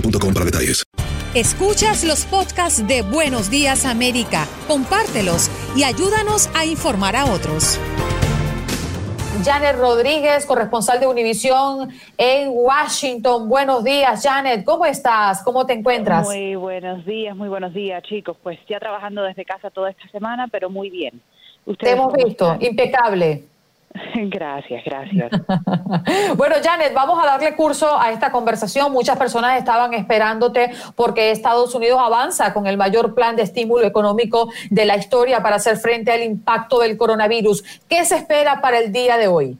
boostmobile.com para detalles. Escuchas los podcasts de Buenos Días América, compártelos y ayúdanos a informar a otros. Janet Rodríguez, corresponsal de Univisión en Washington. Buenos días, Janet. ¿Cómo estás? ¿Cómo te encuentras? Muy buenos días, muy buenos días, chicos. Pues ya trabajando desde casa toda esta semana, pero muy bien. Te ¿Ustedes hemos cómo visto, están? impecable. Gracias, gracias. Bueno, Janet, vamos a darle curso a esta conversación. Muchas personas estaban esperándote porque Estados Unidos avanza con el mayor plan de estímulo económico de la historia para hacer frente al impacto del coronavirus. ¿Qué se espera para el día de hoy?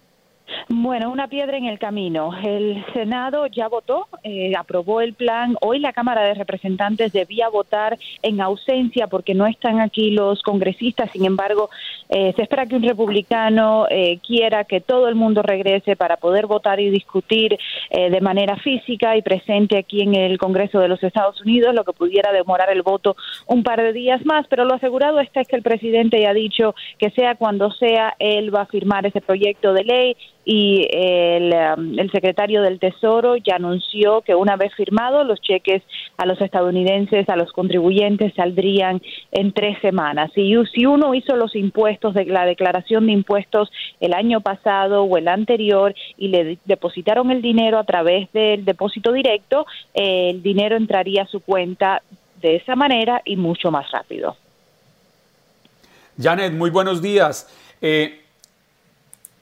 Bueno, una piedra en el camino. El Senado ya votó, eh, aprobó el plan. Hoy la Cámara de Representantes debía votar en ausencia porque no están aquí los congresistas. Sin embargo, eh, se espera que un republicano eh, quiera que todo el mundo regrese para poder votar y discutir eh, de manera física y presente aquí en el Congreso de los Estados Unidos, lo que pudiera demorar el voto un par de días más. Pero lo asegurado está es que el presidente ya ha dicho que sea cuando sea, él va a firmar ese proyecto de ley y el, um, el secretario del Tesoro ya anunció que una vez firmado los cheques a los estadounidenses, a los contribuyentes saldrían en tres semanas. Y si uno hizo los impuestos de la declaración de impuestos el año pasado o el anterior y le depositaron el dinero a través del depósito directo, el dinero entraría a su cuenta de esa manera y mucho más rápido. Janet, muy buenos días. Eh,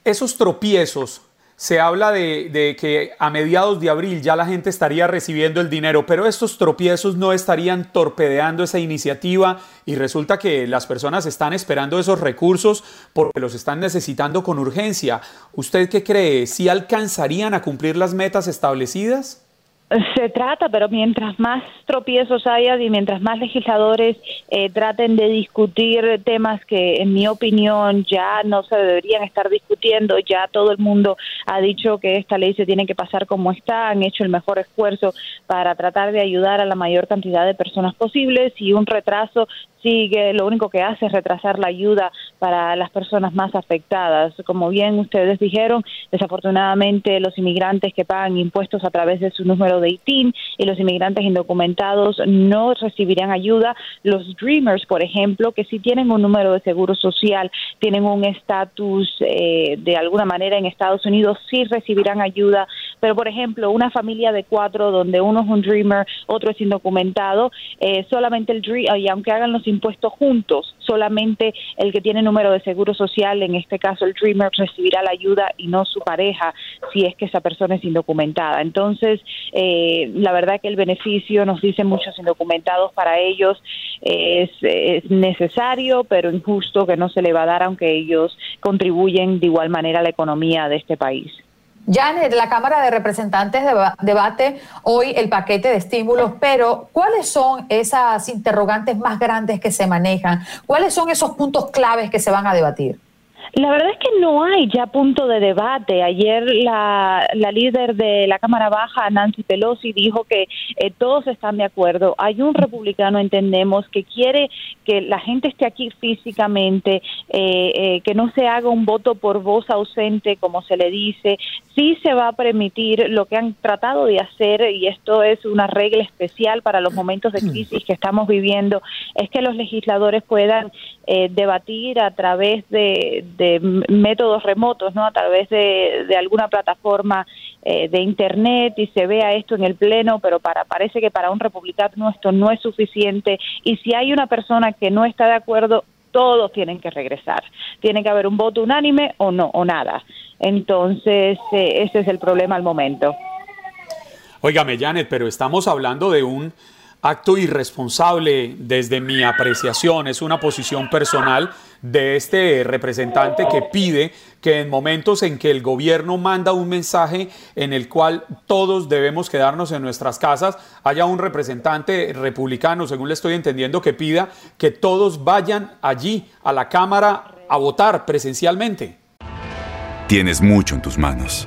esos tropiezos, se habla de, que a mediados de abril ya la gente estaría recibiendo el dinero, pero estos tropiezos no estarían torpedeando esa iniciativa y resulta que las personas están esperando esos recursos porque los están necesitando con urgencia. ¿Usted qué cree? ¿Si alcanzarían a cumplir las metas establecidas? Se trata, pero mientras más tropiezos haya y mientras más legisladores eh, traten de discutir temas que, en mi opinión, ya no se deberían estar discutiendo, ya todo el mundo ha dicho que esta ley se tiene que pasar como está, han hecho el mejor esfuerzo para tratar de ayudar a la mayor cantidad de personas posibles y un retraso sigue, lo único que hace es retrasar la ayuda para las personas más afectadas. Como bien ustedes dijeron, desafortunadamente los inmigrantes que pagan impuestos a través de su número de ITIN y los inmigrantes indocumentados no recibirán ayuda. Los Dreamers, por ejemplo, que sí tienen un número de seguro social, tienen un estatus eh, de alguna manera en Estados Unidos, sí recibirán ayuda pero por ejemplo, una familia de cuatro donde uno es un dreamer, otro es indocumentado, eh, solamente el dream, y aunque hagan los impuestos juntos, solamente el que tiene número de seguro social, en este caso el dreamer, recibirá la ayuda y no su pareja si es que esa persona es indocumentada. Entonces, eh, la verdad que el beneficio, nos dicen muchos indocumentados, para ellos es, es necesario, pero injusto que no se le va a dar aunque ellos contribuyen de igual manera a la economía de este país. Janet, la Cámara de Representantes debate hoy el paquete de estímulos, pero ¿cuáles son esas interrogantes más grandes que se manejan? ¿Cuáles son esos puntos claves que se van a debatir? La verdad es que no hay ya punto de debate. Ayer la, líder de la Cámara Baja, Nancy Pelosi, dijo que eh, todos están de acuerdo. Hay un republicano, entendemos, que quiere que la gente esté aquí físicamente, eh, eh, que no se haga un voto por voz ausente, como se le dice. Sí se va a permitir lo que han tratado de hacer, y esto es una regla especial para los momentos de crisis que estamos viviendo, es que los legisladores puedan debatir a través de métodos remotos, ¿no? A través de, alguna plataforma eh, de internet y se vea esto en el pleno, pero para parece que para un republicano esto no es suficiente y si hay una persona que no está de acuerdo todos tienen que regresar. Tiene que haber un voto unánime o no, o nada. Entonces, eh, ese es el problema al momento. Óigame, Janet, pero estamos hablando de un acto irresponsable desde mi apreciación, es una posición personal de este representante que pide que en momentos en que el gobierno manda un mensaje en el cual todos debemos quedarnos en nuestras casas, haya un representante republicano, según le estoy entendiendo, que pida que todos vayan allí a la Cámara a votar presencialmente. Tienes mucho en tus manos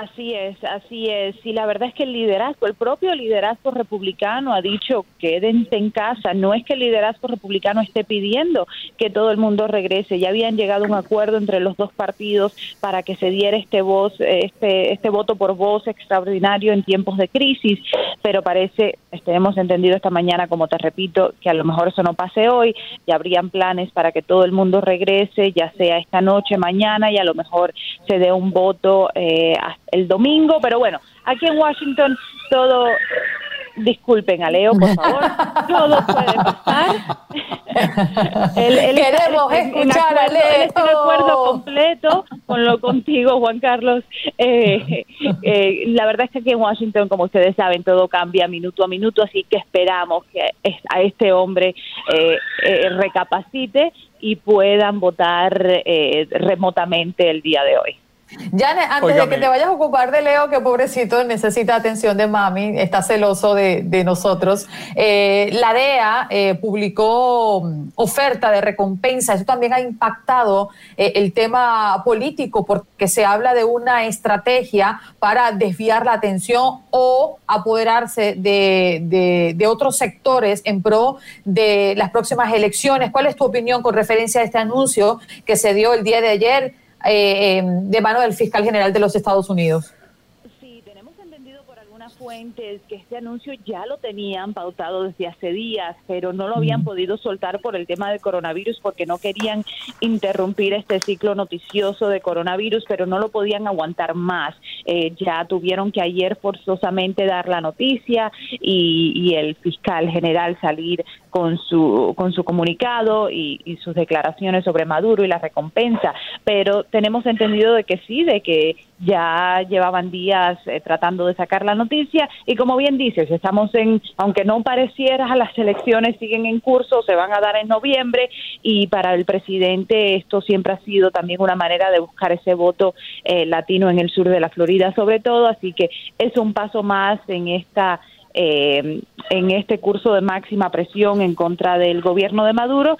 Así es, así es. Y la verdad es que el liderazgo, el propio liderazgo republicano ha dicho quédense en casa. No es que el liderazgo republicano esté pidiendo que todo el mundo regrese. Ya habían llegado a un acuerdo entre los dos partidos para que se diera este voz, este, este voto por voz extraordinario en tiempos de crisis. Pero parece, este, hemos entendido esta mañana, como te repito, que a lo mejor eso no pase hoy. Ya habrían planes para que todo el mundo regrese, ya sea esta noche, mañana, y a lo mejor se dé un voto eh, el domingo, pero bueno, aquí en Washington todo disculpen a Leo, por favor, todo puede pasar. Queremos escuchar a Leo. Estoy de acuerdo completo con lo contigo, Juan Carlos. Eh, eh, la verdad es que aquí en Washington, como ustedes saben, todo cambia minuto a minuto, así que esperamos que a este hombre eh, recapacite y puedan votar remotamente el día de hoy. Janet, antes de que te vayas a ocupar de Leo, que pobrecito necesita atención de mami, está celoso de, nosotros, eh, la DEA eh, publicó mm, oferta de recompensa. Eso también ha impactado eh, el tema político porque se habla de una estrategia para desviar la atención o apoderarse de, de otros sectores en pro de las próximas elecciones. ¿Cuál es tu opinión con referencia a este anuncio que se dio el día de ayer? Eh, em, de mano del fiscal general de los Estados Unidos. Sí, tenemos entendido por algunas fuentes que este anuncio ya lo tenían pautado desde hace días, pero no lo habían podido soltar por el tema del coronavirus porque no querían interrumpir este ciclo noticioso de coronavirus, pero no lo podían aguantar más. Eh, ya tuvieron que ayer forzosamente dar la noticia y, y el fiscal general salir con su, con su comunicado y, sus declaraciones sobre Maduro y la recompensa, pero tenemos entendido de que sí, de que ya llevaban días eh, tratando de sacar la noticia y como bien dices, estamos en, aunque no pareciera, las elecciones siguen en curso, se van a dar en noviembre y para el presidente esto siempre ha sido también una manera de buscar ese voto eh, latino en el sur de la Florida sobre todo, así que es un paso más en esta eh, en este curso de máxima presión en contra del gobierno de Maduro.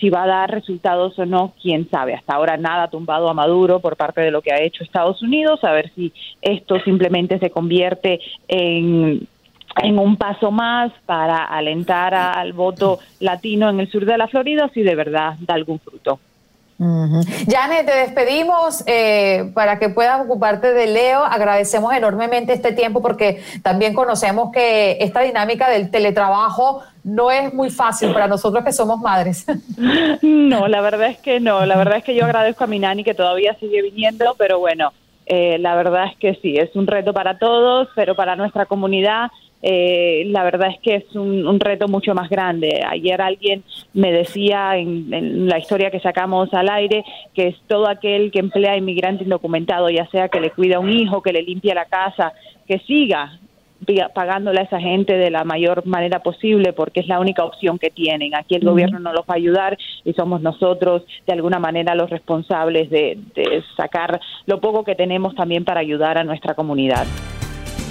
Si va a dar resultados o no, quién sabe. Hasta ahora nada ha tumbado a Maduro por parte de lo que ha hecho Estados Unidos. A ver si esto simplemente se convierte en en un paso más para alentar al voto latino en el sur de la Florida si de verdad da algún fruto. Janet, te despedimos eh, para que puedas ocuparte de Leo. Agradecemos enormemente este tiempo porque también conocemos que esta dinámica del teletrabajo no es muy fácil para nosotros que somos madres. No, la verdad es que no. La verdad es que yo agradezco a mi nani que todavía sigue viniendo, pero bueno, eh, la verdad es que sí, es un reto para todos, pero para nuestra comunidad eh, la verdad es que es un, reto mucho más grande. Ayer alguien me decía en, la historia que sacamos al aire que es todo aquel que emplea inmigrante indocumentado, ya sea que le cuida a un hijo, que le limpia la casa, que siga pagándole a esa gente de la mayor manera posible porque es la única opción que tienen. Aquí el gobierno no los va a ayudar y somos nosotros de alguna manera los responsables de sacar lo poco que tenemos también para ayudar a nuestra comunidad.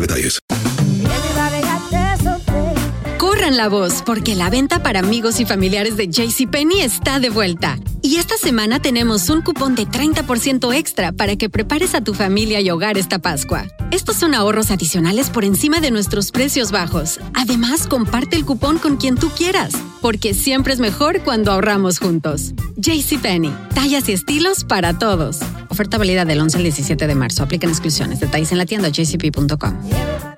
detalles. Corran la voz, porque la venta para amigos y familiares de JCPenney está de vuelta. Y esta semana tenemos un cupón de 30% extra para que prepares a tu familia y hogar esta Pascua. Estos son ahorros adicionales por encima de nuestros precios bajos. Además, comparte el cupón con quien tú quieras, porque siempre es mejor cuando ahorramos juntos. JCPenney, tallas y estilos para todos. Oferta válida del 11 al 17 de marzo. Aplican exclusiones. Detalles en la tienda jcp.com.